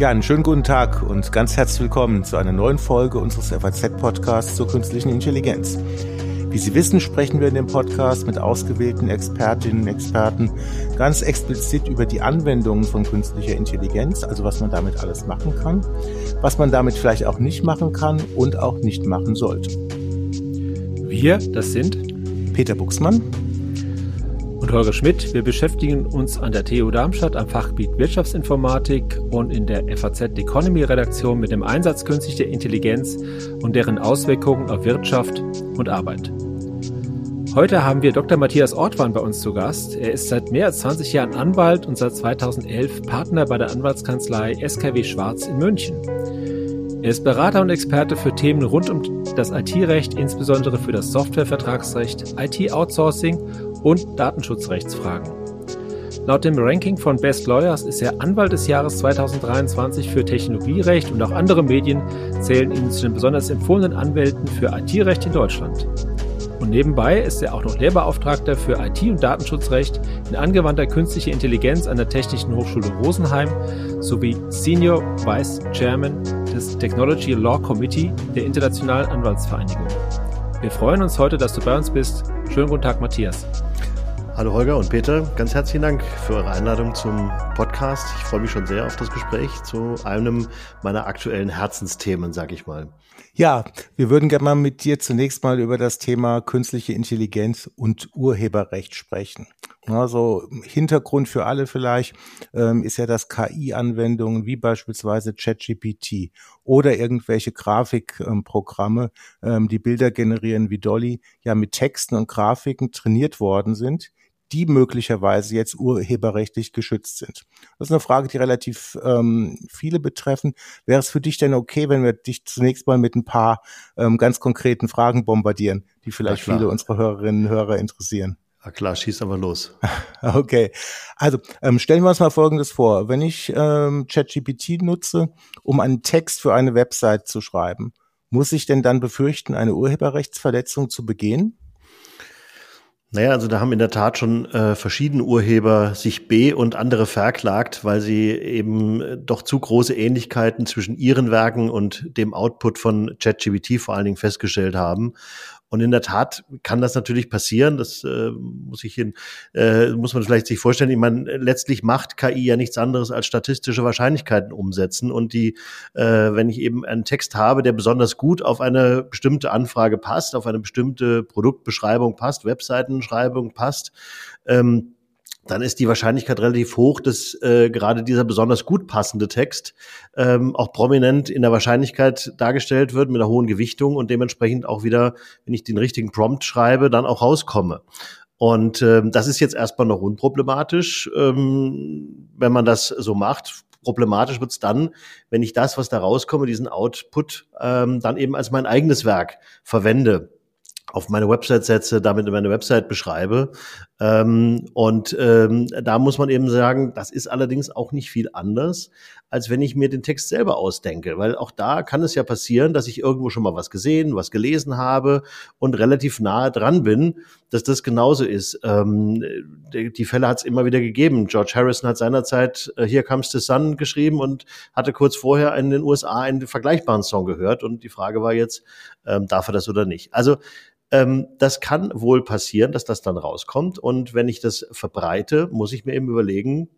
Ja, einen schönen guten Tag und ganz herzlich willkommen zu einer neuen Folge unseres FAZ-Podcasts zur künstlichen Intelligenz. Wie Sie wissen, sprechen wir in dem Podcast mit ausgewählten Expertinnen und Experten ganz explizit über die Anwendungen von künstlicher Intelligenz, also was man damit alles machen kann, was man damit vielleicht auch nicht machen kann und auch nicht machen sollte. Wir, das sind Peter Buchsmann und Holger Schmidt. Wir beschäftigen uns an der TU Darmstadt am Fachgebiet Wirtschaftsinformatik und in der FAZ Economy Redaktion mit dem Einsatz künstlicher Intelligenz und deren Auswirkungen auf Wirtschaft und Arbeit. Heute haben wir Dr. Matthias Ortwan bei uns zu Gast. Er ist seit mehr als 20 Jahren Anwalt und seit 2011 Partner bei der Anwaltskanzlei SKW Schwarz in München. Er ist Berater und Experte für Themen rund um das IT-Recht, insbesondere für das Softwarevertragsrecht, IT-Outsourcing und Datenschutzrechtsfragen. Laut dem Ranking von Best Lawyers ist er Anwalt des Jahres 2023 für Technologierecht und auch andere Medien zählen ihn zu den besonders empfohlenen Anwälten für IT-Recht in Deutschland. Und nebenbei ist er auch noch Lehrbeauftragter für IT- und Datenschutzrecht in angewandter künstlicher Intelligenz an der Technischen Hochschule Rosenheim sowie Senior Vice Chairman des Technology Law Committee der Internationalen Anwaltsvereinigung. Wir freuen uns heute, dass du bei uns bist. Schönen guten Tag, Matthias. Hallo Holger und Peter, ganz herzlichen Dank für eure Einladung zum Podcast. Ich freue mich schon sehr auf das Gespräch zu einem meiner aktuellen Herzensthemen, sag ich mal. Ja, wir würden gerne mal mit dir zunächst mal über das Thema künstliche Intelligenz und Urheberrecht sprechen. Also Hintergrund für alle vielleicht ähm, ist ja, dass KI-Anwendungen wie beispielsweise ChatGPT oder irgendwelche Grafikprogramme, ähm, die Bilder generieren wie Dolly, ja mit Texten und Grafiken trainiert worden sind, die möglicherweise jetzt urheberrechtlich geschützt sind. Das ist eine Frage, die relativ ähm, viele betreffen. Wäre es für dich denn okay, wenn wir dich zunächst mal mit ein paar ähm, ganz konkreten Fragen bombardieren, die vielleicht viele unserer Hörerinnen und Hörer interessieren? Na klar, schieß aber los. Okay, also ähm, stellen wir uns mal Folgendes vor. Wenn ich ähm, ChatGPT nutze, um einen Text für eine Website zu schreiben, muss ich denn dann befürchten, eine Urheberrechtsverletzung zu begehen? Naja, also da haben in der Tat schon äh, verschiedene Urheber sich B und andere verklagt, weil sie eben äh, doch zu große Ähnlichkeiten zwischen ihren Werken und dem Output von ChatGPT vor allen Dingen festgestellt haben. Und in der Tat kann das natürlich passieren. Das äh, muss ich hin, äh, muss man vielleicht sich vorstellen. Ich meine, letztlich macht KI ja nichts anderes als statistische Wahrscheinlichkeiten umsetzen. Und die, äh, wenn ich eben einen Text habe, der besonders gut auf eine bestimmte Anfrage passt, auf eine bestimmte Produktbeschreibung passt, Webseitenschreibung passt, ähm, dann ist die Wahrscheinlichkeit relativ hoch, dass äh, gerade dieser besonders gut passende Text ähm, auch prominent in der Wahrscheinlichkeit dargestellt wird mit einer hohen Gewichtung und dementsprechend auch wieder, wenn ich den richtigen Prompt schreibe, dann auch rauskomme. Und ähm, das ist jetzt erstmal noch unproblematisch, ähm, wenn man das so macht. Problematisch wird's dann, wenn ich das, was da rauskomme, diesen Output, ähm, dann eben als mein eigenes Werk verwende auf meine Website setze, damit meine Website beschreibe. Ähm, und ähm, da muss man eben sagen, das ist allerdings auch nicht viel anders, als wenn ich mir den Text selber ausdenke. Weil auch da kann es ja passieren, dass ich irgendwo schon mal was gesehen, was gelesen habe und relativ nahe dran bin, dass das genauso ist. Ähm, die, die, Fälle hat es immer wieder gegeben. George Harrison hat seinerzeit äh, Here Comes the Sun geschrieben und hatte kurz vorher in den USA einen vergleichbaren Song gehört. Und die Frage war jetzt, ähm, darf er das oder nicht? Also ähm, das kann wohl passieren, dass das dann rauskommt. Und wenn ich das verbreite, muss ich mir eben überlegen,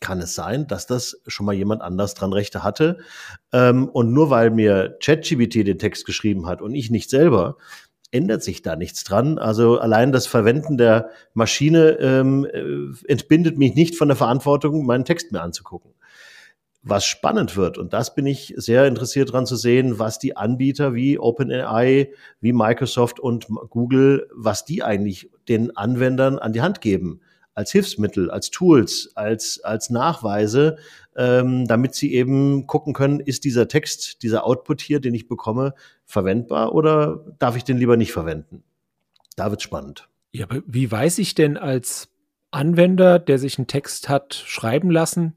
kann es sein, dass das schon mal jemand anders dran Rechte hatte. Ähm, und nur weil mir ChatGPT den Text geschrieben hat und ich nicht selber, ändert sich da nichts dran. Also allein das Verwenden der Maschine ähm, äh, entbindet mich nicht von der Verantwortung, meinen Text mir anzugucken was spannend wird. Und das bin ich sehr interessiert dran zu sehen, was die Anbieter wie OpenAI, wie Microsoft und Google, was die eigentlich den Anwendern an die Hand geben. Als Hilfsmittel, als Tools, als, als Nachweise, ähm, damit sie eben gucken können, ist dieser Text, dieser Output hier, den ich bekomme, verwendbar oder darf ich den lieber nicht verwenden? Da wird's spannend. Ja, aber wie weiß ich denn als Anwender, der sich einen Text hat schreiben lassen,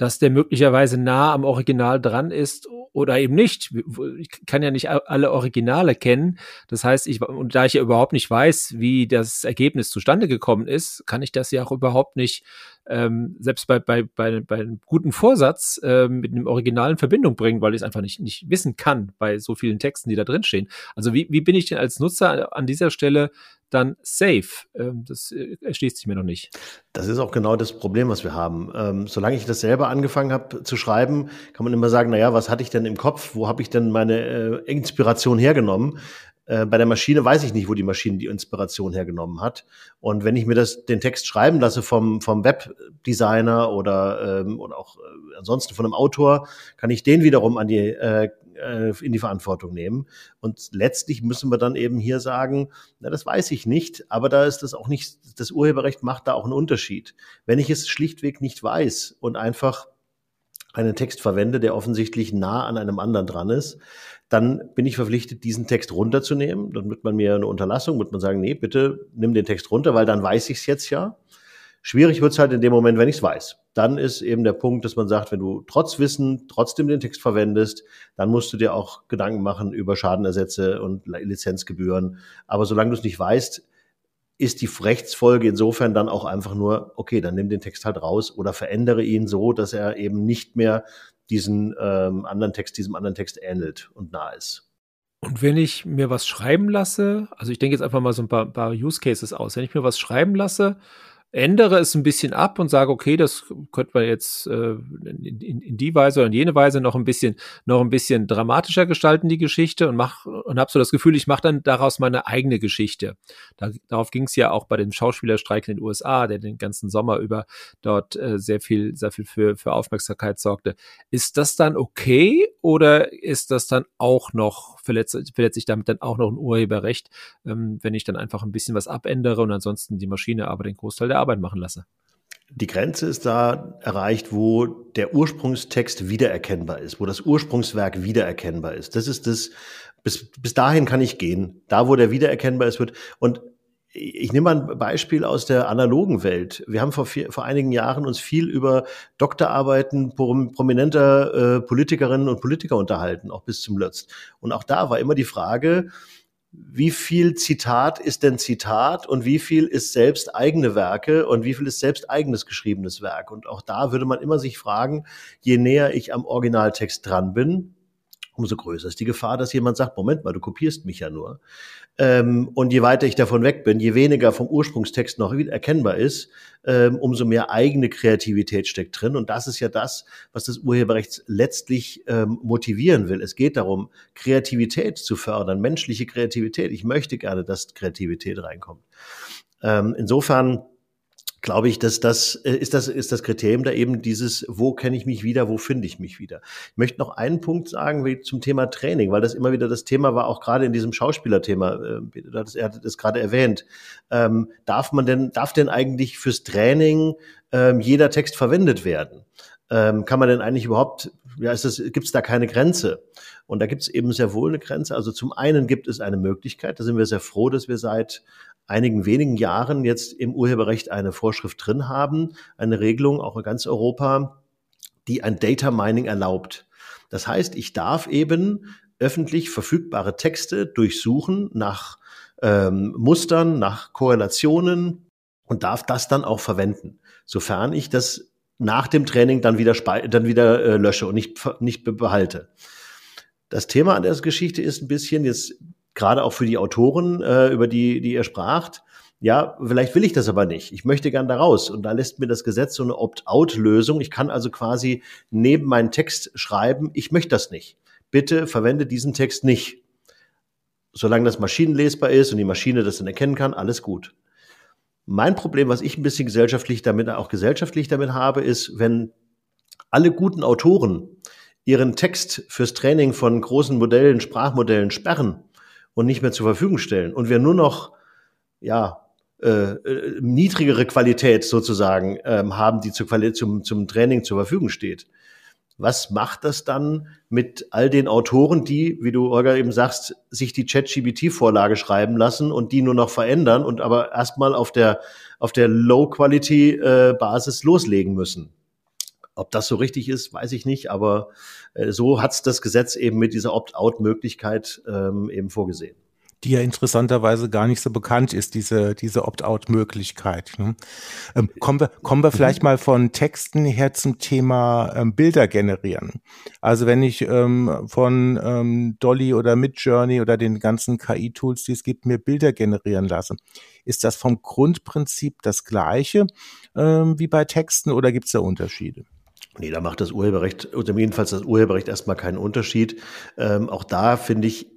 dass der möglicherweise nah am Original dran ist oder eben nicht. Ich kann ja nicht alle Originale kennen. Das heißt, ich, und da ich ja überhaupt nicht weiß, wie das Ergebnis zustande gekommen ist, kann ich das ja auch überhaupt nicht, ähm, selbst bei, bei, bei, bei einem guten Vorsatz, äh, mit einem Original in Verbindung bringen, weil ich es einfach nicht, nicht wissen kann bei so vielen Texten, die da drin stehen. Also wie, wie bin ich denn als Nutzer an dieser Stelle dann safe? Ähm, das äh, erschließt sich mir noch nicht. Das ist auch genau das Problem, was wir haben. Ähm, solange ich das selber angefangen habe zu schreiben, kann man immer sagen, naja, was hatte ich denn im Kopf? Wo habe ich denn meine äh, Inspiration hergenommen? Äh, bei der Maschine weiß ich nicht, wo die Maschine die Inspiration hergenommen hat. Und wenn ich mir das, den Text schreiben lasse vom, vom Webdesigner oder, ähm, oder auch ansonsten von einem Autor, kann ich den wiederum an die, äh, äh, in die Verantwortung nehmen. Und letztlich müssen wir dann eben hier sagen, na, das weiß ich nicht, aber da ist das auch nicht, das Urheberrecht macht da auch einen Unterschied. Wenn ich es schlichtweg nicht weiß und einfach einen Text verwende, der offensichtlich nah an einem anderen dran ist, dann bin ich verpflichtet, diesen Text runterzunehmen. Dann wird man mir eine Unterlassung, wird man sagen, nee, bitte nimm den Text runter, weil dann weiß ich es jetzt ja. Schwierig wird es halt in dem Moment, wenn ich es weiß. Dann ist eben der Punkt, dass man sagt, wenn du trotz Wissen trotzdem den Text verwendest, dann musst du dir auch Gedanken machen über Schadenersätze und Lizenzgebühren. Aber solange du es nicht weißt, ist die Rechtsfolge insofern dann auch einfach nur, okay, dann nimm den Text halt raus oder verändere ihn so, dass er eben nicht mehr diesen ähm, anderen Text, diesem anderen Text ähnelt und nah ist. Und wenn ich mir was schreiben lasse, also ich denke jetzt einfach mal so ein paar, paar Use Cases aus, wenn ich mir was schreiben lasse ändere es ein bisschen ab und sage, okay, das könnte man jetzt äh, in, in, in, die Weise oder in jene Weise noch ein bisschen noch ein bisschen dramatischer gestalten die Geschichte und mach und habe so das Gefühl, ich mache dann daraus meine eigene Geschichte. Da, darauf ging es ja auch bei dem Schauspielerstreik in den USA, der den ganzen Sommer über dort äh, sehr viel sehr viel für für Aufmerksamkeit sorgte. Ist das dann okay oder ist das dann auch noch verletzt verletzt sich damit dann auch noch ein Urheberrecht, ähm, wenn ich dann einfach ein bisschen was abändere und ansonsten die Maschine aber den Großteil der Arbeit machen lasse. Die Grenze ist da erreicht, wo der Ursprungstext wiedererkennbar ist, wo das Ursprungswerk wiedererkennbar ist. Das ist das, bis, bis dahin kann ich gehen. Da, wo der wiedererkennbar ist, wird. Und ich nehme mal ein Beispiel aus der analogen Welt. Wir haben vor, vier, vor einigen Jahren uns viel über Doktorarbeiten prominenter äh, Politikerinnen und Politiker unterhalten, auch bis zum Letzt. Und auch da war immer die Frage, wie viel Zitat ist denn Zitat und wie viel ist selbst eigene Werke und wie viel ist selbst eigenes geschriebenes Werk. Und auch da würde man immer sich fragen, je näher ich am Originaltext dran bin, umso größer ist die Gefahr, dass jemand sagt, Moment mal, du kopierst mich ja nur. Ähm, und je weiter ich davon weg bin, je weniger vom Ursprungstext noch erkennbar ist, ähm, umso mehr eigene Kreativität steckt drin. Und das ist ja das, was das Urheberrecht letztlich ähm, motivieren will. Es geht darum, Kreativität zu fördern, menschliche Kreativität. Ich möchte gerne, dass Kreativität reinkommt. Ähm, insofern glaube ich, dass das äh, ist das ist das Kriterium da eben dieses, wo kenne ich mich wieder, wo finde ich mich wieder. Ich möchte noch einen Punkt sagen wie zum Thema Training, weil das immer wieder das Thema war, auch gerade in diesem Schauspielerthema. Äh, er hat es gerade erwähnt. Ähm, darf man denn darf denn eigentlich fürs Training ähm, jeder Text verwendet werden? Ähm, kann man denn eigentlich überhaupt ja, ist das, gibt es da keine Grenze? Und da gibt es eben sehr wohl eine Grenze. Also zum einen gibt es eine Möglichkeit, da sind wir sehr froh, dass wir seit einigen wenigen Jahren jetzt im Urheberrecht eine Vorschrift drin haben, eine Regelung auch in ganz Europa, die ein Data Mining erlaubt. Das heißt, ich darf eben öffentlich verfügbare Texte durchsuchen nach ähm, Mustern, nach Korrelationen und darf das dann auch verwenden, sofern ich das nach dem Training dann wieder, dann wieder äh, lösche und nicht, nicht behalte. Das Thema an der Geschichte ist ein bisschen, jetzt gerade auch für die Autoren, äh, über die, die ihr spracht, ja, vielleicht will ich das aber nicht. Ich möchte gern da raus. Und da lässt mir das Gesetz so eine Opt-out-Lösung. Ich kann also quasi neben meinen Text schreiben, ich möchte das nicht. Bitte verwende diesen Text nicht. Solange das maschinenlesbar ist und die Maschine das dann erkennen kann, alles gut. Mein Problem, was ich ein bisschen gesellschaftlich damit, auch gesellschaftlich damit habe, ist, wenn alle guten Autoren ihren Text fürs Training von großen Modellen, Sprachmodellen sperren, und nicht mehr zur Verfügung stellen und wir nur noch ja äh, äh, niedrigere Qualität sozusagen ähm, haben, die zur Qualität zum, zum Training zur Verfügung steht. Was macht das dann mit all den Autoren, die, wie du Olga eben sagst, sich die Chat-GBT-Vorlage schreiben lassen und die nur noch verändern und aber erstmal auf der, auf der Low-Quality-Basis loslegen müssen? Ob das so richtig ist, weiß ich nicht, aber äh, so hat es das Gesetz eben mit dieser Opt-out-Möglichkeit ähm, eben vorgesehen die ja interessanterweise gar nicht so bekannt ist, diese, diese Opt-out-Möglichkeit. Ne? Ähm, kommen wir, kommen wir vielleicht mal von Texten her zum Thema ähm, Bilder generieren. Also wenn ich ähm, von ähm, Dolly oder Midjourney oder den ganzen KI-Tools, die es gibt, mir Bilder generieren lasse, ist das vom Grundprinzip das gleiche ähm, wie bei Texten oder gibt es da Unterschiede? Nee, da macht das Urheberrecht, oder jedenfalls das Urheberrecht erstmal keinen Unterschied. Ähm, auch da finde ich,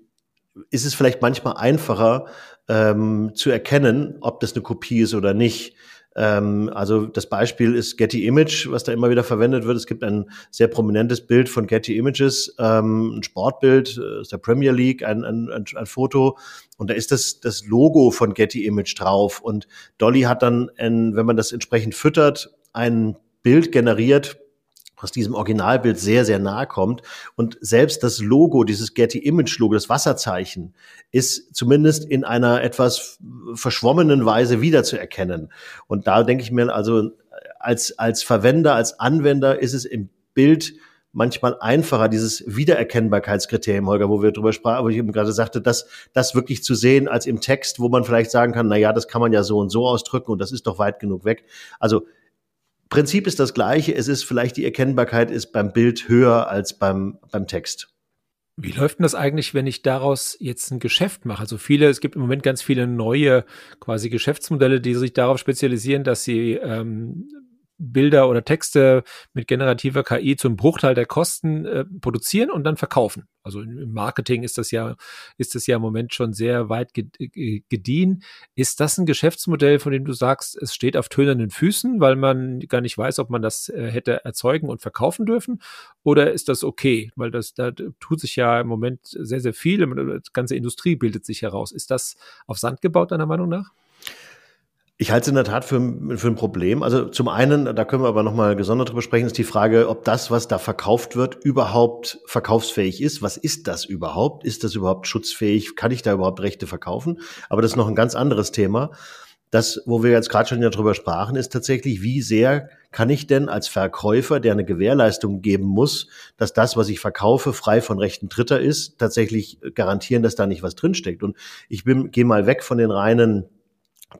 ist es vielleicht manchmal einfacher ähm, zu erkennen, ob das eine Kopie ist oder nicht. Ähm, also das Beispiel ist Getty Image, was da immer wieder verwendet wird. Es gibt ein sehr prominentes Bild von Getty Images, ähm, ein Sportbild äh, aus der Premier League, ein, ein, ein, ein Foto. Und da ist das, das Logo von Getty Image drauf. Und Dolly hat dann, ein, wenn man das entsprechend füttert, ein Bild generiert, was diesem Originalbild sehr, sehr nahe kommt. Und selbst das Logo, dieses Getty Image Logo, das Wasserzeichen, ist zumindest in einer etwas verschwommenen Weise wiederzuerkennen. Und da denke ich mir also, als, als Verwender, als Anwender ist es im Bild manchmal einfacher, dieses Wiedererkennbarkeitskriterium, Holger, wo wir drüber sprachen, wo ich eben gerade sagte, das, das wirklich zu sehen als im Text, wo man vielleicht sagen kann, na ja, das kann man ja so und so ausdrücken und das ist doch weit genug weg. Also Prinzip ist das gleiche. Es ist vielleicht die Erkennbarkeit ist beim Bild höher als beim, beim Text. Wie läuft denn das eigentlich, wenn ich daraus jetzt ein Geschäft mache? Also viele, es gibt im Moment ganz viele neue quasi Geschäftsmodelle, die sich darauf spezialisieren, dass sie ähm, Bilder oder Texte mit generativer KI zum Bruchteil der Kosten äh, produzieren und dann verkaufen. Also im Marketing ist das ja, ist das ja im Moment schon sehr weit äh, gediehen. Ist das ein Geschäftsmodell, von dem du sagst, es steht auf tönernen Füßen, weil man gar nicht weiß, ob man das äh, hätte erzeugen und verkaufen dürfen? Oder ist das okay? Weil das, da tut sich ja im Moment sehr, sehr viel. Die ganze Industrie bildet sich heraus. Ist das auf Sand gebaut, deiner Meinung nach? Ich halte es in der Tat für, für ein Problem. Also zum einen, da können wir aber nochmal gesondert drüber sprechen, ist die Frage, ob das, was da verkauft wird, überhaupt verkaufsfähig ist. Was ist das überhaupt? Ist das überhaupt schutzfähig? Kann ich da überhaupt Rechte verkaufen? Aber das ist noch ein ganz anderes Thema. Das, wo wir jetzt gerade schon darüber sprachen, ist tatsächlich, wie sehr kann ich denn als Verkäufer, der eine Gewährleistung geben muss, dass das, was ich verkaufe, frei von Rechten Dritter ist, tatsächlich garantieren, dass da nicht was drinsteckt. Und ich bin, gehe mal weg von den reinen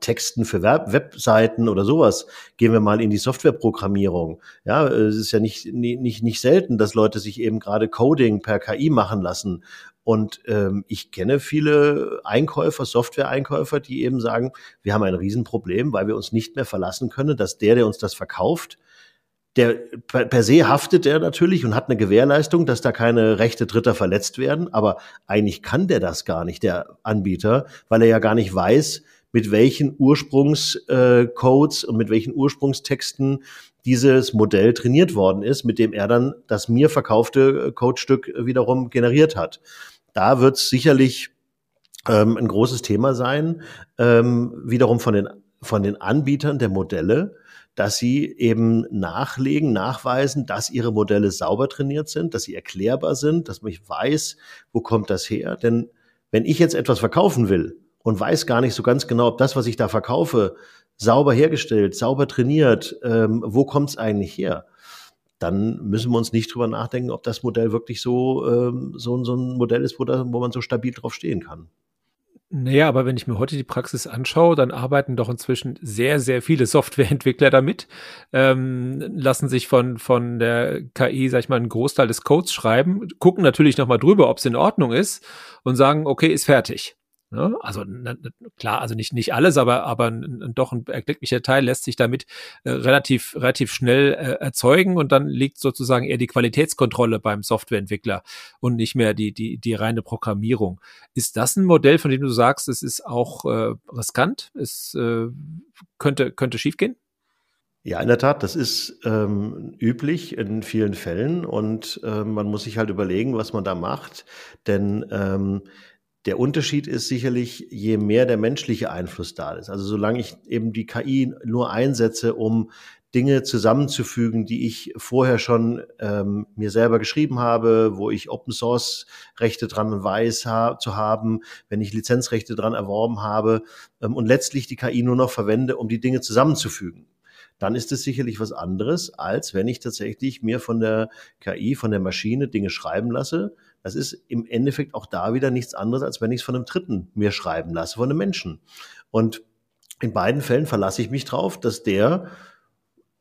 Texten für Web Webseiten oder sowas, gehen wir mal in die Softwareprogrammierung. Ja, es ist ja nicht, nicht, nicht selten, dass Leute sich eben gerade Coding per KI machen lassen. Und ähm, ich kenne viele Einkäufer, Software-Einkäufer, die eben sagen, wir haben ein Riesenproblem, weil wir uns nicht mehr verlassen können, dass der, der uns das verkauft, der per, per se haftet er natürlich und hat eine Gewährleistung, dass da keine Rechte Dritter verletzt werden, aber eigentlich kann der das gar nicht, der Anbieter, weil er ja gar nicht weiß, mit welchen Ursprungscodes äh, und mit welchen Ursprungstexten dieses Modell trainiert worden ist, mit dem er dann das mir verkaufte äh, Codestück wiederum generiert hat. Da wird es sicherlich ähm, ein großes Thema sein, ähm, wiederum von den, von den Anbietern der Modelle, dass sie eben nachlegen, nachweisen, dass ihre Modelle sauber trainiert sind, dass sie erklärbar sind, dass man weiß, wo kommt das her. Denn wenn ich jetzt etwas verkaufen will, und weiß gar nicht so ganz genau, ob das, was ich da verkaufe, sauber hergestellt, sauber trainiert, ähm, wo kommt es eigentlich her? Dann müssen wir uns nicht drüber nachdenken, ob das Modell wirklich so, ähm, so, so ein Modell ist, wo, da, wo man so stabil drauf stehen kann. Naja, aber wenn ich mir heute die Praxis anschaue, dann arbeiten doch inzwischen sehr, sehr viele Softwareentwickler damit, ähm, lassen sich von, von der KI, sag ich mal, einen Großteil des Codes schreiben, gucken natürlich nochmal drüber, ob es in Ordnung ist und sagen, okay, ist fertig. Ne? Also na, klar, also nicht nicht alles, aber aber doch ein erklecklicher Teil lässt sich damit äh, relativ relativ schnell äh, erzeugen und dann liegt sozusagen eher die Qualitätskontrolle beim Softwareentwickler und nicht mehr die die die reine Programmierung. Ist das ein Modell, von dem du sagst, es ist auch äh, riskant, es äh, könnte könnte schiefgehen? Ja, in der Tat, das ist ähm, üblich in vielen Fällen und äh, man muss sich halt überlegen, was man da macht, denn ähm, der Unterschied ist sicherlich, je mehr der menschliche Einfluss da ist. Also solange ich eben die KI nur einsetze, um Dinge zusammenzufügen, die ich vorher schon ähm, mir selber geschrieben habe, wo ich Open Source Rechte dran weiß ha zu haben, wenn ich Lizenzrechte dran erworben habe ähm, und letztlich die KI nur noch verwende, um die Dinge zusammenzufügen dann ist es sicherlich was anderes, als wenn ich tatsächlich mir von der KI, von der Maschine Dinge schreiben lasse. Das ist im Endeffekt auch da wieder nichts anderes, als wenn ich es von einem Dritten mir schreiben lasse, von einem Menschen. Und in beiden Fällen verlasse ich mich drauf, dass der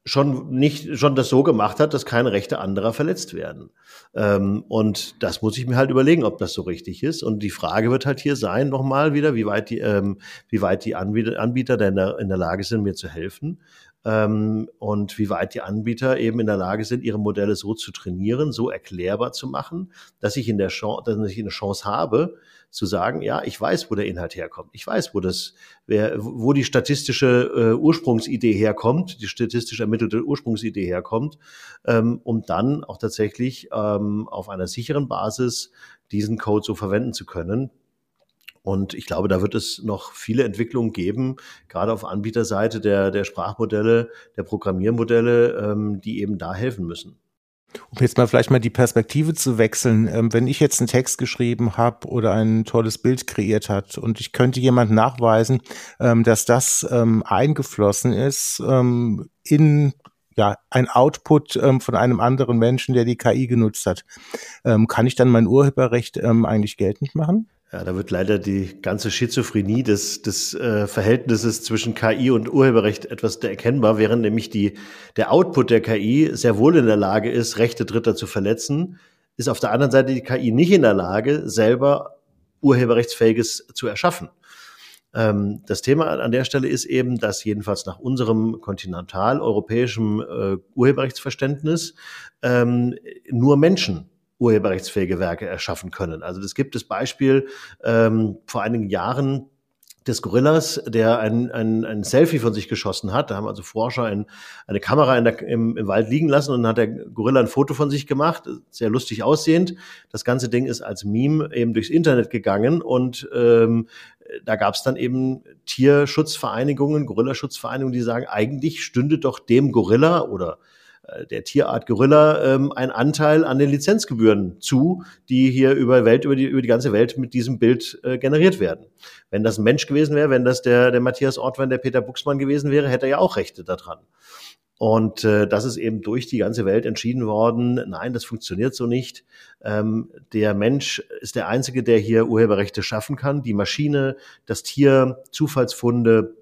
schon nicht schon das so gemacht hat, dass keine Rechte anderer verletzt werden. Ähm, und das muss ich mir halt überlegen, ob das so richtig ist. Und die Frage wird halt hier sein, nochmal wieder, wie weit die, ähm, wie weit die Anbieter, Anbieter der, in der Lage sind, mir zu helfen. Ähm, und wie weit die Anbieter eben in der Lage sind, ihre Modelle so zu trainieren, so erklärbar zu machen, dass ich in der Chance, dass ich eine Chance habe, zu sagen, ja, ich weiß, wo der Inhalt herkommt. Ich weiß, wo das, wer, wo die statistische äh, Ursprungsidee herkommt, die statistisch ermittelte Ursprungsidee herkommt, ähm, um dann auch tatsächlich ähm, auf einer sicheren Basis diesen Code so verwenden zu können. Und ich glaube, da wird es noch viele Entwicklungen geben, gerade auf Anbieterseite der, der Sprachmodelle, der Programmiermodelle, ähm, die eben da helfen müssen. Um jetzt mal vielleicht mal die Perspektive zu wechseln, ähm, wenn ich jetzt einen Text geschrieben habe oder ein tolles Bild kreiert hat und ich könnte jemand nachweisen, ähm, dass das ähm, eingeflossen ist ähm, in ja, ein Output ähm, von einem anderen Menschen, der die KI genutzt hat, ähm, kann ich dann mein Urheberrecht eigentlich geltend machen? Ja, da wird leider die ganze Schizophrenie des, des äh, Verhältnisses zwischen KI und Urheberrecht etwas erkennbar, während nämlich die, der Output der KI sehr wohl in der Lage ist, Rechte Dritter zu verletzen, ist auf der anderen Seite die KI nicht in der Lage, selber Urheberrechtsfähiges zu erschaffen. Ähm, das Thema an der Stelle ist eben, dass jedenfalls nach unserem kontinentaleuropäischen äh, Urheberrechtsverständnis ähm, nur Menschen urheberrechtsfähige Werke erschaffen können. Also das gibt das Beispiel ähm, vor einigen Jahren des Gorillas, der ein, ein, ein Selfie von sich geschossen hat. Da haben also Forscher ein, eine Kamera in der, im, im Wald liegen lassen und dann hat der Gorilla ein Foto von sich gemacht, sehr lustig aussehend. Das ganze Ding ist als Meme eben durchs Internet gegangen und ähm, da gab es dann eben Tierschutzvereinigungen, Gorillaschutzvereinigungen, die sagen, eigentlich stünde doch dem Gorilla oder der Tierart Gorilla ähm, ein Anteil an den Lizenzgebühren zu, die hier über Welt, über die, über die ganze Welt mit diesem Bild äh, generiert werden. Wenn das ein Mensch gewesen wäre, wenn das der, der Matthias Ortwein, der Peter Buxmann gewesen wäre, hätte er ja auch Rechte daran. Und äh, das ist eben durch die ganze Welt entschieden worden, nein, das funktioniert so nicht. Ähm, der Mensch ist der Einzige, der hier Urheberrechte schaffen kann. Die Maschine, das Tier, Zufallsfunde,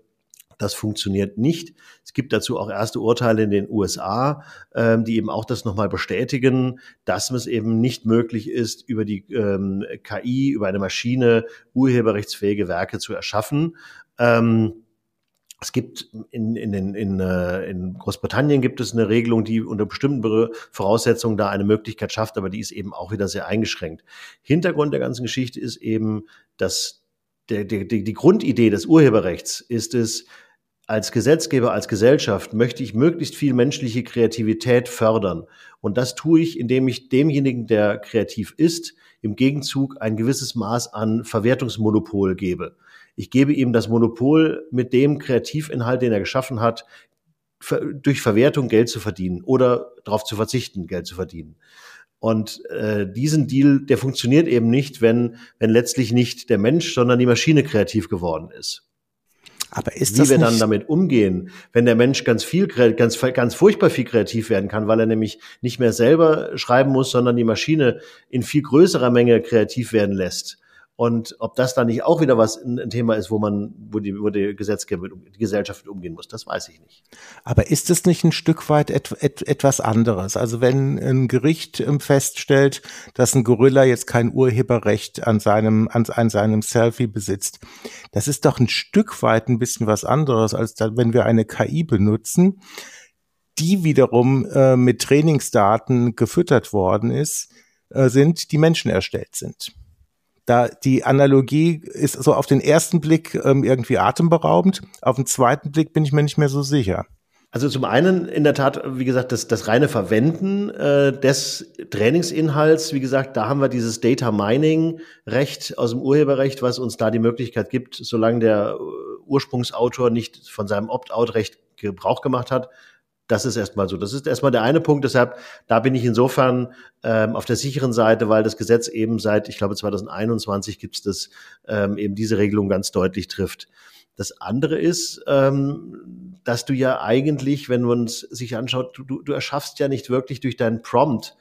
das funktioniert nicht. Es gibt dazu auch erste Urteile in den USA, ähm, die eben auch das nochmal bestätigen, dass es eben nicht möglich ist, über die ähm, KI, über eine Maschine urheberrechtsfähige Werke zu erschaffen. Ähm, es gibt in, in, in, in, äh, in Großbritannien gibt es eine Regelung, die unter bestimmten Voraussetzungen da eine Möglichkeit schafft, aber die ist eben auch wieder sehr eingeschränkt. Hintergrund der ganzen Geschichte ist eben, dass der, der, die Grundidee des Urheberrechts ist es, als Gesetzgeber, als Gesellschaft möchte ich möglichst viel menschliche Kreativität fördern. Und das tue ich, indem ich demjenigen, der kreativ ist, im Gegenzug ein gewisses Maß an Verwertungsmonopol gebe. Ich gebe ihm das Monopol, mit dem Kreativinhalt, den er geschaffen hat, durch Verwertung Geld zu verdienen oder darauf zu verzichten, Geld zu verdienen. Und äh, diesen Deal, der funktioniert eben nicht, wenn, wenn letztlich nicht der Mensch, sondern die Maschine kreativ geworden ist. Aber ist Wie das wir dann damit umgehen, wenn der Mensch ganz viel, ganz, ganz furchtbar viel kreativ werden kann, weil er nämlich nicht mehr selber schreiben muss, sondern die Maschine in viel größerer Menge kreativ werden lässt, und ob das dann nicht auch wieder was ein, Thema ist, wo man, wo die, wo die Gesetzgeber, die Gesellschaft umgehen muss, das weiß ich nicht. Aber ist es nicht ein Stück weit et, et, etwas anderes? Also wenn ein Gericht ähm, feststellt, dass ein Gorilla jetzt kein Urheberrecht an seinem, an, an seinem Selfie besitzt, das ist doch ein Stück weit ein bisschen was anderes, als da, wenn wir eine KI benutzen, die wiederum äh, mit Trainingsdaten gefüttert worden ist, äh, sind, die Menschen erstellt sind da die Analogie ist so auf den ersten Blick ähm, irgendwie atemberaubend, auf den zweiten Blick bin ich mir nicht mehr so sicher. Also zum einen in der Tat, wie gesagt, das, das reine Verwenden äh, des Trainingsinhalts, wie gesagt, da haben wir dieses Data Mining Recht aus dem Urheberrecht, was uns da die Möglichkeit gibt, solange der äh, Ursprungsautor nicht von seinem Opt-out-Recht Gebrauch gemacht hat, das ist erstmal so. Das ist erstmal der eine Punkt. Deshalb, da bin ich insofern ähm, auf der sicheren Seite, weil das Gesetz eben seit, ich glaube, 2021 gibt es das, ähm, eben diese Regelung ganz deutlich trifft. Das andere ist, ähm, dass du ja eigentlich, wenn man es sich anschaut, du, du erschaffst ja nicht wirklich durch deinen Prompt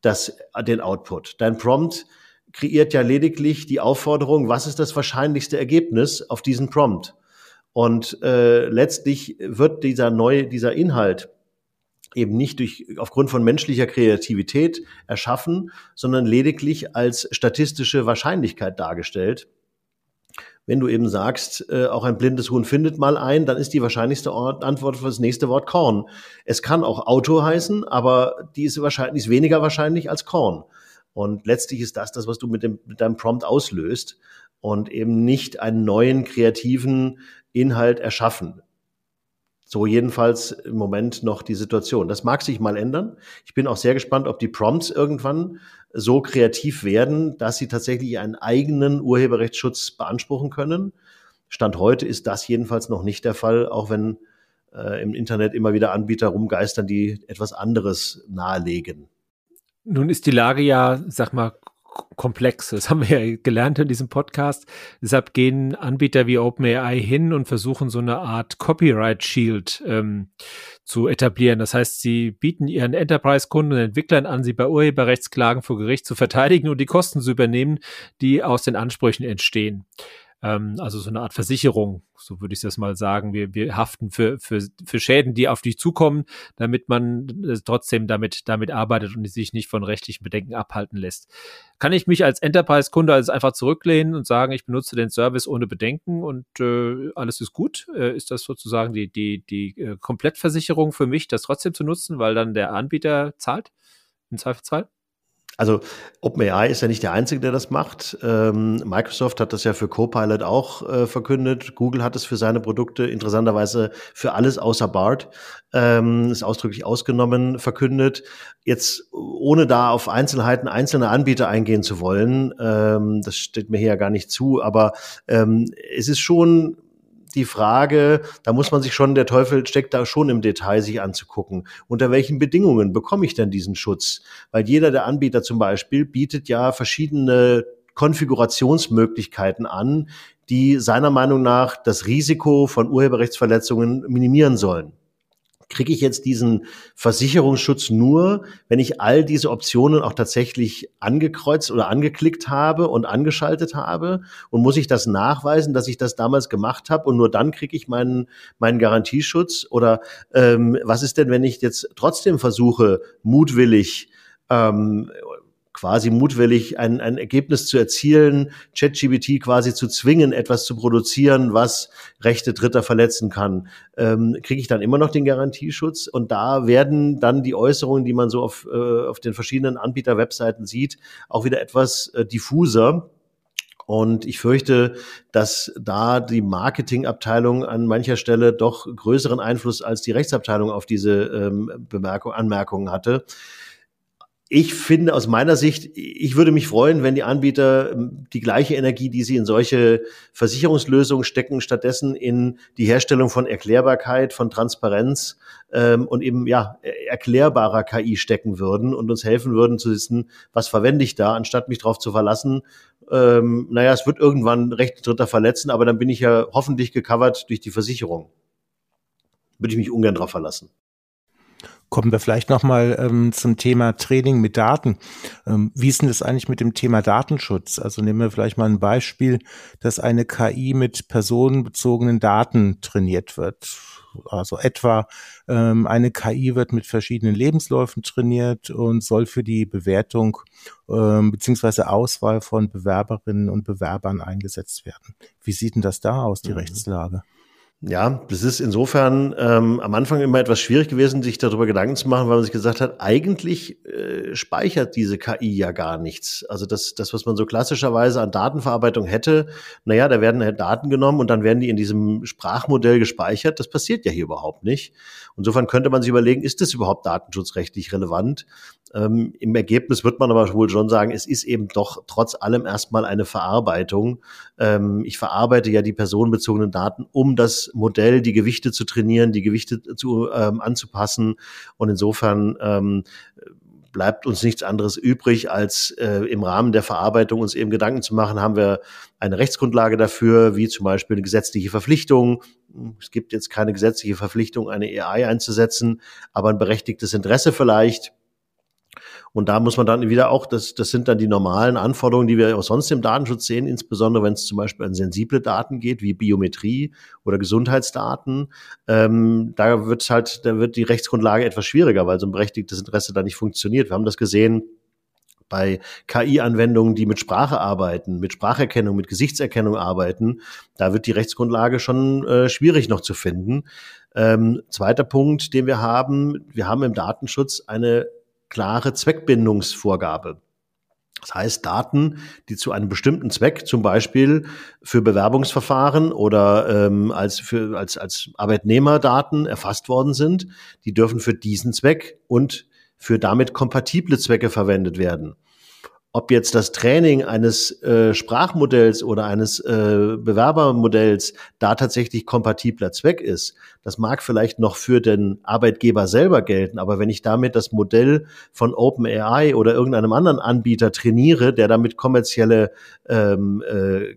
das, den Output. Dein Prompt kreiert ja lediglich die Aufforderung, was ist das wahrscheinlichste Ergebnis auf diesen Prompt. Und äh, letztlich wird dieser neue, dieser Inhalt eben nicht durch, aufgrund von menschlicher Kreativität erschaffen, sondern lediglich als statistische Wahrscheinlichkeit dargestellt. Wenn du eben sagst, äh, auch ein blindes Huhn findet mal ein, dann ist die wahrscheinlichste Antwort für das nächste Wort Korn. Es kann auch Auto heißen, aber die ist wahrscheinlich ist weniger wahrscheinlich als Korn. Und letztlich ist das das, was du mit, dem, mit deinem Prompt auslöst und eben nicht einen neuen kreativen Inhalt erschaffen. So jedenfalls im Moment noch die Situation. Das mag sich mal ändern. Ich bin auch sehr gespannt, ob die Prompts irgendwann so kreativ werden, dass sie tatsächlich einen eigenen Urheberrechtsschutz beanspruchen können. Stand heute ist das jedenfalls noch nicht der Fall, auch wenn äh, im Internet immer wieder Anbieter rumgeistern, die etwas anderes nahelegen. Nun ist die Lage ja, sag mal, komplex. Das haben wir ja gelernt in diesem Podcast. Deshalb gehen Anbieter wie OpenAI hin und versuchen so eine Art Copyright Shield ähm, zu etablieren. Das heißt, sie bieten ihren Enterprise-Kunden und Entwicklern an, sie bei Urheberrechtsklagen vor Gericht zu verteidigen und die Kosten zu übernehmen, die aus den Ansprüchen entstehen. Ähm, also so eine Art Versicherung, so würde ich das mal sagen. Wir, wir haften für, für, für Schäden, die auf dich zukommen, damit man äh, trotzdem damit, damit arbeitet und sich nicht von rechtlichen Bedenken abhalten lässt. Kann ich mich als Enterprise-Kunde also einfach zurücklehnen und sagen, ich benutze den Service ohne Bedenken und äh, alles ist gut? Äh, ist das sozusagen die, die, die äh, Komplettversicherung für mich, das trotzdem zu nutzen, weil dann der Anbieter zahlt? Im Zweifelsfall? Also OpenAI ist ja nicht der Einzige, der das macht. Ähm, Microsoft hat das ja für Copilot auch äh, verkündet. Google hat es für seine Produkte interessanterweise für alles außer BART, ähm, ist ausdrücklich ausgenommen, verkündet. Jetzt ohne da auf Einzelheiten einzelner Anbieter eingehen zu wollen, ähm, das steht mir hier ja gar nicht zu, aber ähm, es ist schon die Frage, da muss man sich schon, der Teufel steckt da schon im Detail, sich anzugucken. Unter welchen Bedingungen bekomme ich denn diesen Schutz? Weil jeder der Anbieter zum Beispiel bietet ja verschiedene Konfigurationsmöglichkeiten an, die seiner Meinung nach das Risiko von Urheberrechtsverletzungen minimieren sollen kriege ich jetzt diesen Versicherungsschutz nur, wenn ich all diese Optionen auch tatsächlich angekreuzt oder angeklickt habe und angeschaltet habe? Und muss ich das nachweisen, dass ich das damals gemacht habe und nur dann kriege ich meinen, meinen Garantieschutz? Oder ähm, was ist denn, wenn ich jetzt trotzdem versuche, mutwillig ähm, quasi mutwillig ein, ein Ergebnis zu erzielen, ChatGBT quasi zu zwingen, etwas zu produzieren, was Rechte Dritter verletzen kann, ähm, kriege ich dann immer noch den Garantieschutz. Und da werden dann die Äußerungen, die man so auf, äh, auf den verschiedenen Anbieter-Webseiten sieht, auch wieder etwas äh, diffuser. Und ich fürchte, dass da die Marketingabteilung an mancher Stelle doch größeren Einfluss als die Rechtsabteilung auf diese ähm, Bemerkung, Anmerkungen hatte ich finde aus meiner Sicht, ich würde mich freuen, wenn die Anbieter ähm, die gleiche Energie, die sie in solche Versicherungslösungen stecken, stattdessen in die Herstellung von Erklärbarkeit, von Transparenz ähm, und eben ja erklärbarer KI stecken würden und uns helfen würden zu wissen, was verwende ich da, anstatt mich darauf zu verlassen. Ähm, naja, es wird irgendwann Rechte Dritter verletzen, aber dann bin ich ja hoffentlich gecovert durch die Versicherung. Würde ich mich ungern darauf verlassen. Kommen wir vielleicht nochmal ähm, zum Thema Training mit Daten. Ähm, wie ist denn das eigentlich mit dem Thema Datenschutz? Also nehmen wir vielleicht mal ein Beispiel, dass eine KI mit personenbezogenen Daten trainiert wird. Also etwa ähm, eine KI wird mit verschiedenen Lebensläufen trainiert und soll für die Bewertung ähm, beziehungsweise Auswahl von Bewerberinnen und Bewerbern eingesetzt werden. Wie sieht denn das da aus, die mhm. Rechtslage? Ja, das ist insofern ähm, am Anfang immer etwas schwierig gewesen, sich darüber Gedanken zu machen, weil man sich gesagt hat, eigentlich äh, speichert diese KI ja gar nichts. Also das, das, was man so klassischerweise an Datenverarbeitung hätte, naja, da werden halt Daten genommen und dann werden die in diesem Sprachmodell gespeichert. Das passiert ja hier überhaupt nicht. Insofern könnte man sich überlegen, ist das überhaupt datenschutzrechtlich relevant? Ähm, Im Ergebnis wird man aber wohl schon sagen, es ist eben doch trotz allem erstmal eine Verarbeitung. Ähm, ich verarbeite ja die personenbezogenen Daten, um das Modell, die Gewichte zu trainieren, die Gewichte zu, ähm, anzupassen. Und insofern ähm, bleibt uns nichts anderes übrig, als äh, im Rahmen der Verarbeitung uns eben Gedanken zu machen, haben wir eine Rechtsgrundlage dafür, wie zum Beispiel eine gesetzliche Verpflichtung. Es gibt jetzt keine gesetzliche Verpflichtung, eine AI einzusetzen, aber ein berechtigtes Interesse vielleicht. Und da muss man dann wieder auch, das, das sind dann die normalen Anforderungen, die wir auch sonst im Datenschutz sehen, insbesondere wenn es zum Beispiel an sensible Daten geht, wie Biometrie oder Gesundheitsdaten. Ähm, da wird halt, da wird die Rechtsgrundlage etwas schwieriger, weil so ein berechtigtes Interesse da nicht funktioniert. Wir haben das gesehen bei KI-Anwendungen, die mit Sprache arbeiten, mit Spracherkennung, mit Gesichtserkennung arbeiten, da wird die Rechtsgrundlage schon äh, schwierig noch zu finden. Ähm, zweiter Punkt, den wir haben, wir haben im Datenschutz eine klare Zweckbindungsvorgabe. Das heißt, Daten, die zu einem bestimmten Zweck, zum Beispiel für Bewerbungsverfahren oder ähm, als, für, als, als Arbeitnehmerdaten erfasst worden sind, die dürfen für diesen Zweck und für damit kompatible Zwecke verwendet werden ob jetzt das Training eines äh, Sprachmodells oder eines äh, Bewerbermodells da tatsächlich kompatibler Zweck ist, das mag vielleicht noch für den Arbeitgeber selber gelten, aber wenn ich damit das Modell von OpenAI oder irgendeinem anderen Anbieter trainiere, der damit kommerzielle ähm, äh,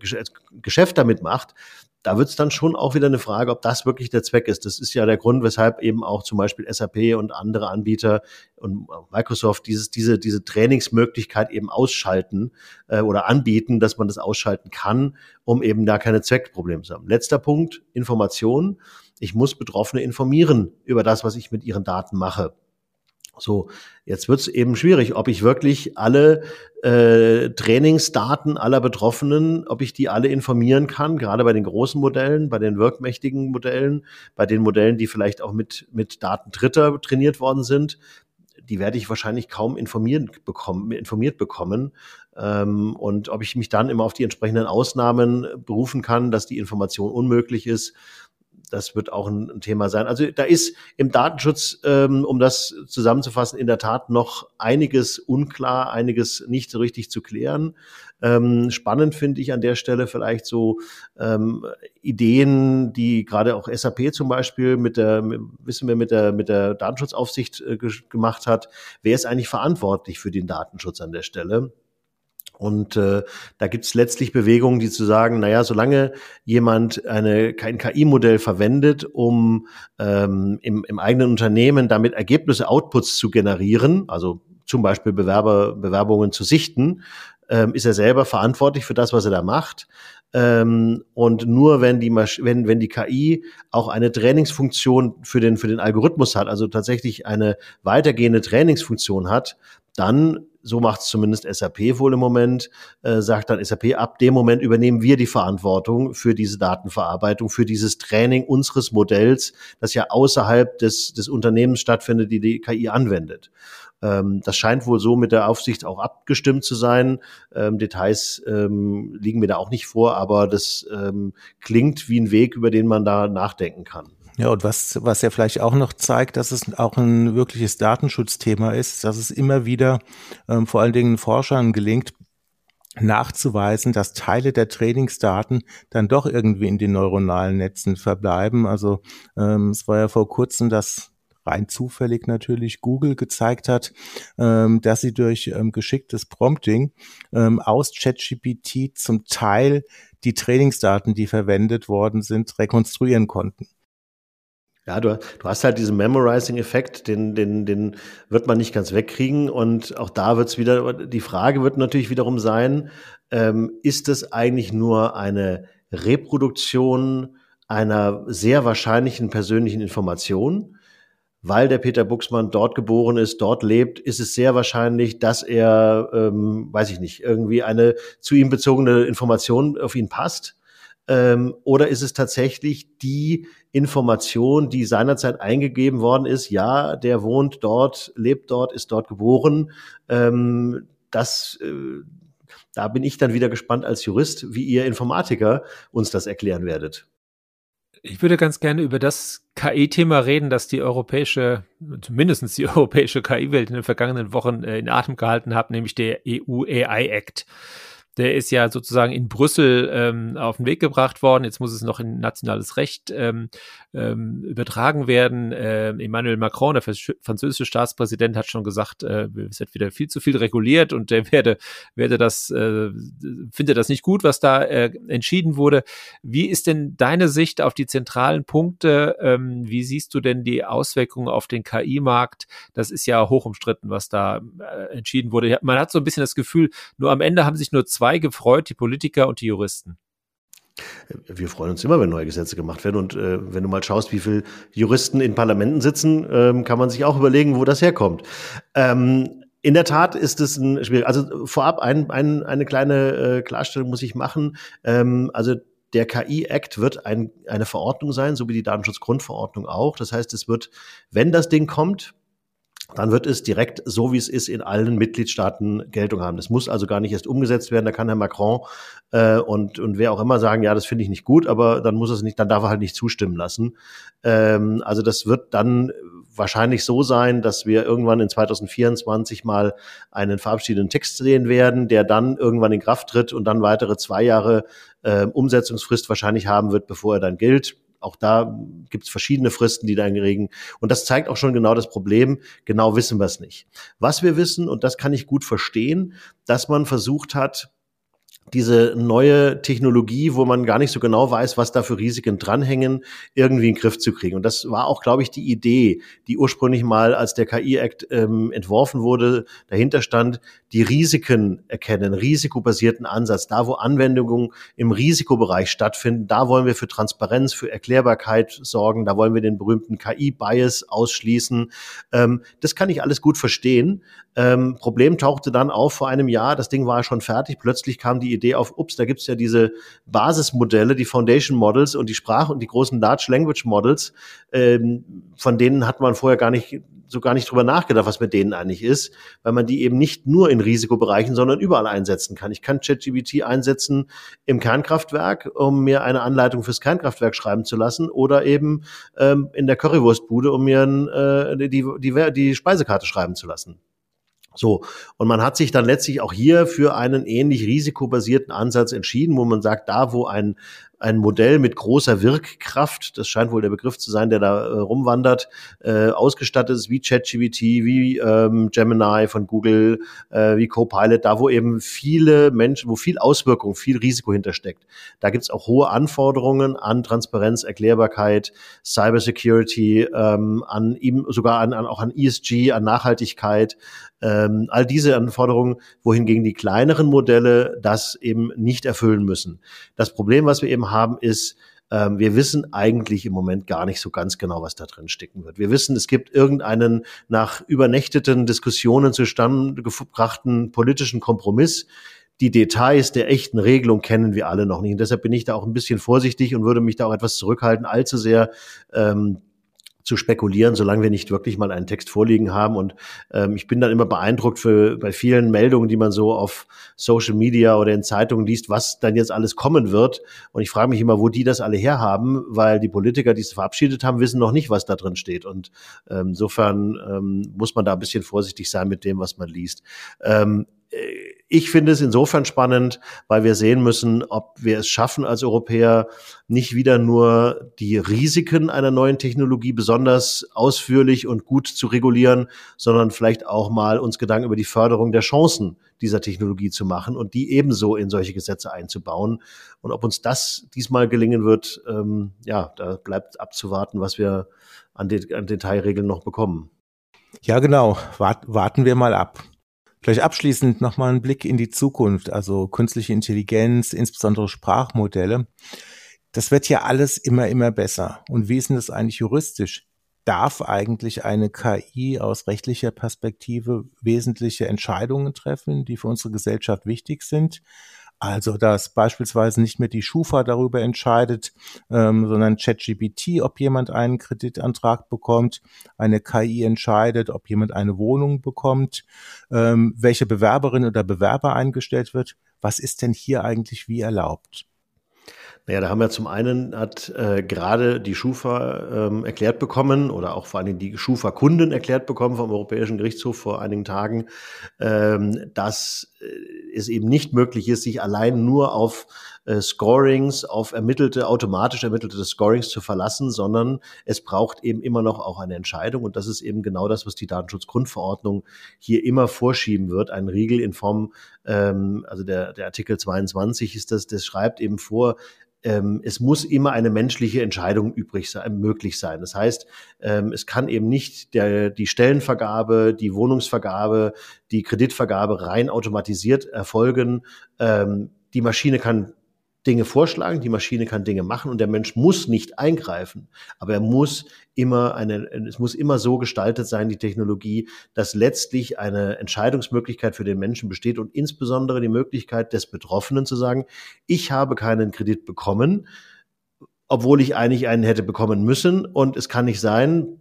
Geschäft damit macht, da wird es dann schon auch wieder eine Frage, ob das wirklich der Zweck ist. Das ist ja der Grund, weshalb eben auch zum Beispiel SAP und andere Anbieter und Microsoft dieses, diese, diese Trainingsmöglichkeit eben ausschalten äh, oder anbieten, dass man das ausschalten kann, um eben da keine Zweckprobleme zu haben. Letzter Punkt, Information. Ich muss Betroffene informieren über das, was ich mit ihren Daten mache. So, jetzt wird es eben schwierig, ob ich wirklich alle äh, Trainingsdaten aller Betroffenen, ob ich die alle informieren kann, gerade bei den großen Modellen, bei den wirkmächtigen Modellen, bei den Modellen, die vielleicht auch mit, mit Daten Dritter trainiert worden sind, die werde ich wahrscheinlich kaum informiert bekommen, informiert bekommen. Ähm, und ob ich mich dann immer auf die entsprechenden Ausnahmen berufen kann, dass die Information unmöglich ist, das wird auch ein, Thema sein. Also da ist im Datenschutz, ähm, um das zusammenzufassen, in der Tat noch einiges unklar, einiges nicht so richtig zu klären. Ähm, spannend finde ich an der Stelle vielleicht so ähm, Ideen, die gerade auch SAP zum Beispiel mit der, wissen wir, mit der, mit der Datenschutzaufsicht äh, gemacht hat. Wer ist eigentlich verantwortlich für den Datenschutz an der Stelle? Und äh, da gibt es letztlich Bewegungen, die zu sagen, naja, solange jemand eine, kein KI-Modell verwendet, um ähm, im, im eigenen Unternehmen damit Ergebnisse, Outputs zu generieren, also zum Beispiel Bewerber, Bewerbungen zu sichten, ähm, ist er selber verantwortlich für das, was er da macht. Ähm, und nur wenn die, Masch wenn, wenn die KI auch eine Trainingsfunktion für den, für den Algorithmus hat, also tatsächlich eine weitergehende Trainingsfunktion hat, dann so macht es zumindest SAP wohl im Moment, äh, sagt dann SAP, ab dem Moment übernehmen wir die Verantwortung für diese Datenverarbeitung, für dieses Training unseres Modells, das ja außerhalb des, des Unternehmens stattfindet, die die KI anwendet. Ähm, das scheint wohl so mit der Aufsicht auch abgestimmt zu sein. Ähm, Details ähm, liegen mir da auch nicht vor, aber das ähm, klingt wie ein Weg, über den man da nachdenken kann. Ja, und was, was ja vielleicht auch noch zeigt, dass es auch ein wirkliches Datenschutzthema ist, dass es immer wieder ähm, vor allen Dingen Forschern gelingt, nachzuweisen, dass Teile der Trainingsdaten dann doch irgendwie in den neuronalen Netzen verbleiben. Also ähm, es war ja vor kurzem, dass rein zufällig natürlich Google gezeigt hat, ähm, dass sie durch ähm, geschicktes Prompting ähm, aus ChatGPT zum Teil die Trainingsdaten, die verwendet worden sind, rekonstruieren konnten. Ja, du, du hast halt diesen Memorizing-Effekt, den, den, den wird man nicht ganz wegkriegen. Und auch da wird es wieder, die Frage wird natürlich wiederum sein, ähm, ist es eigentlich nur eine Reproduktion einer sehr wahrscheinlichen persönlichen Information? Weil der Peter Buxmann dort geboren ist, dort lebt, ist es sehr wahrscheinlich, dass er, ähm, weiß ich nicht, irgendwie eine zu ihm bezogene Information auf ihn passt. Ähm, oder ist es tatsächlich die Information, die seinerzeit eingegeben worden ist, ja, der wohnt dort, lebt dort, ist dort geboren. Ähm, das, äh, da bin ich dann wieder gespannt als Jurist, wie ihr Informatiker uns das erklären werdet. Ich würde ganz gerne über das KI-Thema reden, das die europäische, zumindest die europäische KI-Welt in den vergangenen Wochen äh, in Atem gehalten hat, nämlich der EU AI Act. Der ist ja sozusagen in Brüssel ähm, auf den Weg gebracht worden. Jetzt muss es noch in nationales Recht ähm, ähm, übertragen werden. Äh, Emmanuel Macron, der französische Staatspräsident, hat schon gesagt, äh, es wird wieder viel zu viel reguliert und der werde, werde das, äh, findet das nicht gut, was da äh, entschieden wurde. Wie ist denn deine Sicht auf die zentralen Punkte? Ähm, wie siehst du denn die Auswirkungen auf den KI-Markt? Das ist ja hoch umstritten, was da äh, entschieden wurde. Man hat so ein bisschen das Gefühl, nur am Ende haben sich nur zwei gefreut, die Politiker und die Juristen. Wir freuen uns immer, wenn neue Gesetze gemacht werden. Und äh, wenn du mal schaust, wie viele Juristen in Parlamenten sitzen, ähm, kann man sich auch überlegen, wo das herkommt. Ähm, in der Tat ist es ein schwierig. Also vorab ein, ein, eine kleine äh, Klarstellung muss ich machen. Ähm, also der KI-Act wird ein, eine Verordnung sein, so wie die Datenschutzgrundverordnung auch. Das heißt, es wird, wenn das Ding kommt, dann wird es direkt so, wie es ist, in allen Mitgliedstaaten Geltung haben. Das muss also gar nicht erst umgesetzt werden. Da kann Herr Macron äh, und, und wer auch immer sagen, ja, das finde ich nicht gut, aber dann muss es nicht, dann darf er halt nicht zustimmen lassen. Ähm, also das wird dann wahrscheinlich so sein, dass wir irgendwann in 2024 mal einen verabschiedeten Text sehen werden, der dann irgendwann in Kraft tritt und dann weitere zwei Jahre äh, Umsetzungsfrist wahrscheinlich haben wird, bevor er dann gilt. Auch da gibt es verschiedene Fristen, die da regen. Und das zeigt auch schon genau das Problem. Genau wissen wir es nicht. Was wir wissen, und das kann ich gut verstehen, dass man versucht hat, diese neue Technologie, wo man gar nicht so genau weiß, was da für Risiken dranhängen, irgendwie in den Griff zu kriegen. Und das war auch, glaube ich, die Idee, die ursprünglich mal, als der KI-Act ähm, entworfen wurde, dahinter stand, die Risiken erkennen, risikobasierten Ansatz. Da, wo Anwendungen im Risikobereich stattfinden, da wollen wir für Transparenz, für Erklärbarkeit sorgen, da wollen wir den berühmten KI-Bias ausschließen. Ähm, das kann ich alles gut verstehen. Ähm, Problem tauchte dann auf vor einem Jahr, das Ding war schon fertig, plötzlich kam die Idee auf, ups, da gibt's ja diese Basismodelle, die Foundation Models und die Sprache und die großen Large Language Models, ähm, von denen hat man vorher gar nicht so gar nicht drüber nachgedacht, was mit denen eigentlich ist, weil man die eben nicht nur in Risikobereichen, sondern überall einsetzen kann. Ich kann ChatGPT einsetzen im Kernkraftwerk, um mir eine Anleitung fürs Kernkraftwerk schreiben zu lassen, oder eben ähm, in der Currywurstbude, um mir äh, die, die, die Speisekarte schreiben zu lassen. So, und man hat sich dann letztlich auch hier für einen ähnlich risikobasierten Ansatz entschieden, wo man sagt, da wo ein, ein Modell mit großer Wirkkraft, das scheint wohl der Begriff zu sein, der da äh, rumwandert, äh, ausgestattet ist wie ChatGPT, wie ähm, Gemini von Google, äh, wie Copilot, da wo eben viele Menschen, wo viel Auswirkung, viel Risiko hintersteckt. Da gibt's auch hohe Anforderungen an Transparenz, Erklärbarkeit, Cybersecurity, ähm, an eben sogar an, an auch an ESG, an Nachhaltigkeit, ähm, all diese Anforderungen, wohingegen die kleineren Modelle das eben nicht erfüllen müssen. Das Problem, was wir eben haben, ist, ähm, wir wissen eigentlich im Moment gar nicht so ganz genau, was da drin stecken wird. Wir wissen, es gibt irgendeinen nach übernächteten Diskussionen zustande gebrachten politischen Kompromiss. Die Details der echten Regelung kennen wir alle noch nicht. Und deshalb bin ich da auch ein bisschen vorsichtig und würde mich da auch etwas zurückhalten, allzu sehr ähm, zu spekulieren, solange wir nicht wirklich mal einen Text vorliegen haben. Und ähm, ich bin dann immer beeindruckt für, bei vielen Meldungen, die man so auf Social Media oder in Zeitungen liest, was dann jetzt alles kommen wird. Und ich frage mich immer, wo die das alle herhaben, weil die Politiker, die es verabschiedet haben, wissen noch nicht, was da drin steht. Und ähm, insofern ähm, muss man da ein bisschen vorsichtig sein mit dem, was man liest. Ähm, ich finde es insofern spannend, weil wir sehen müssen, ob wir es schaffen als Europäer, nicht wieder nur die Risiken einer neuen Technologie besonders ausführlich und gut zu regulieren, sondern vielleicht auch mal uns Gedanken über die Förderung der Chancen dieser Technologie zu machen und die ebenso in solche Gesetze einzubauen. Und ob uns das diesmal gelingen wird, ähm, ja, da bleibt abzuwarten, was wir an, De an Detailregeln noch bekommen. Ja, genau. Wart, warten wir mal ab. Vielleicht abschließend nochmal ein Blick in die Zukunft, also künstliche Intelligenz, insbesondere Sprachmodelle. Das wird ja alles immer, immer besser. Und wie ist denn das eigentlich juristisch? Darf eigentlich eine KI aus rechtlicher Perspektive wesentliche Entscheidungen treffen, die für unsere Gesellschaft wichtig sind? Also, dass beispielsweise nicht mehr die Schufa darüber entscheidet, ähm, sondern ChatGPT, ob jemand einen Kreditantrag bekommt, eine KI entscheidet, ob jemand eine Wohnung bekommt, ähm, welche Bewerberin oder Bewerber eingestellt wird. Was ist denn hier eigentlich wie erlaubt? Naja, da haben wir zum einen hat äh, gerade die Schufa ähm, erklärt bekommen oder auch vor allen Dingen die Schufa-Kunden erklärt bekommen vom Europäischen Gerichtshof vor einigen Tagen, ähm, dass es eben nicht möglich ist, sich allein nur auf äh, Scorings, auf ermittelte, automatisch ermittelte Scorings zu verlassen, sondern es braucht eben immer noch auch eine Entscheidung. Und das ist eben genau das, was die Datenschutzgrundverordnung hier immer vorschieben wird. Ein Riegel in Form, ähm, also der, der Artikel 22 ist das, das schreibt eben vor, ähm, es muss immer eine menschliche Entscheidung übrig sein, möglich sein. Das heißt, ähm, es kann eben nicht der, die Stellenvergabe, die Wohnungsvergabe, die Kreditvergabe rein automatisiert erfolgen. Ähm, die Maschine kann Dinge vorschlagen, die Maschine kann Dinge machen und der Mensch muss nicht eingreifen, aber er muss immer eine, es muss immer so gestaltet sein, die Technologie, dass letztlich eine Entscheidungsmöglichkeit für den Menschen besteht und insbesondere die Möglichkeit des Betroffenen zu sagen, ich habe keinen Kredit bekommen, obwohl ich eigentlich einen hätte bekommen müssen und es kann nicht sein,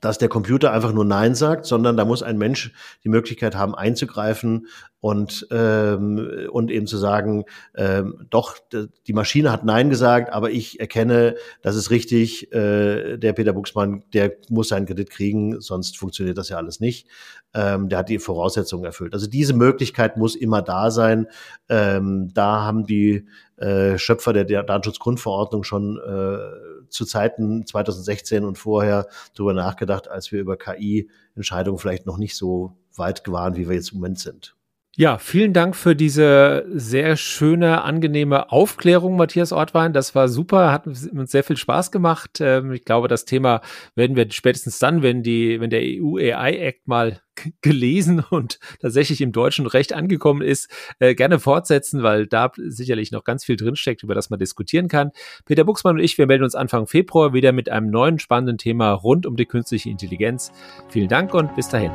dass der Computer einfach nur Nein sagt, sondern da muss ein Mensch die Möglichkeit haben, einzugreifen und, ähm, und eben zu sagen, ähm, doch, die Maschine hat Nein gesagt, aber ich erkenne, das ist richtig, äh, der Peter Buchsmann, der muss seinen Kredit kriegen, sonst funktioniert das ja alles nicht. Ähm, der hat die Voraussetzungen erfüllt. Also diese Möglichkeit muss immer da sein. Ähm, da haben die äh, Schöpfer der Datenschutzgrundverordnung schon äh, zu Zeiten 2016 und vorher darüber nachgedacht, als wir über KI-Entscheidungen vielleicht noch nicht so weit waren, wie wir jetzt im Moment sind. Ja, vielen Dank für diese sehr schöne, angenehme Aufklärung, Matthias Ortwein. Das war super, hat uns sehr viel Spaß gemacht. Ähm, ich glaube, das Thema werden wir spätestens dann, wenn die, wenn der EU AI Act mal gelesen und tatsächlich im deutschen Recht angekommen ist, äh, gerne fortsetzen, weil da sicherlich noch ganz viel drinsteckt, über das man diskutieren kann. Peter Buchsmann und ich, wir melden uns Anfang Februar wieder mit einem neuen spannenden Thema rund um die künstliche Intelligenz. Vielen Dank und bis dahin.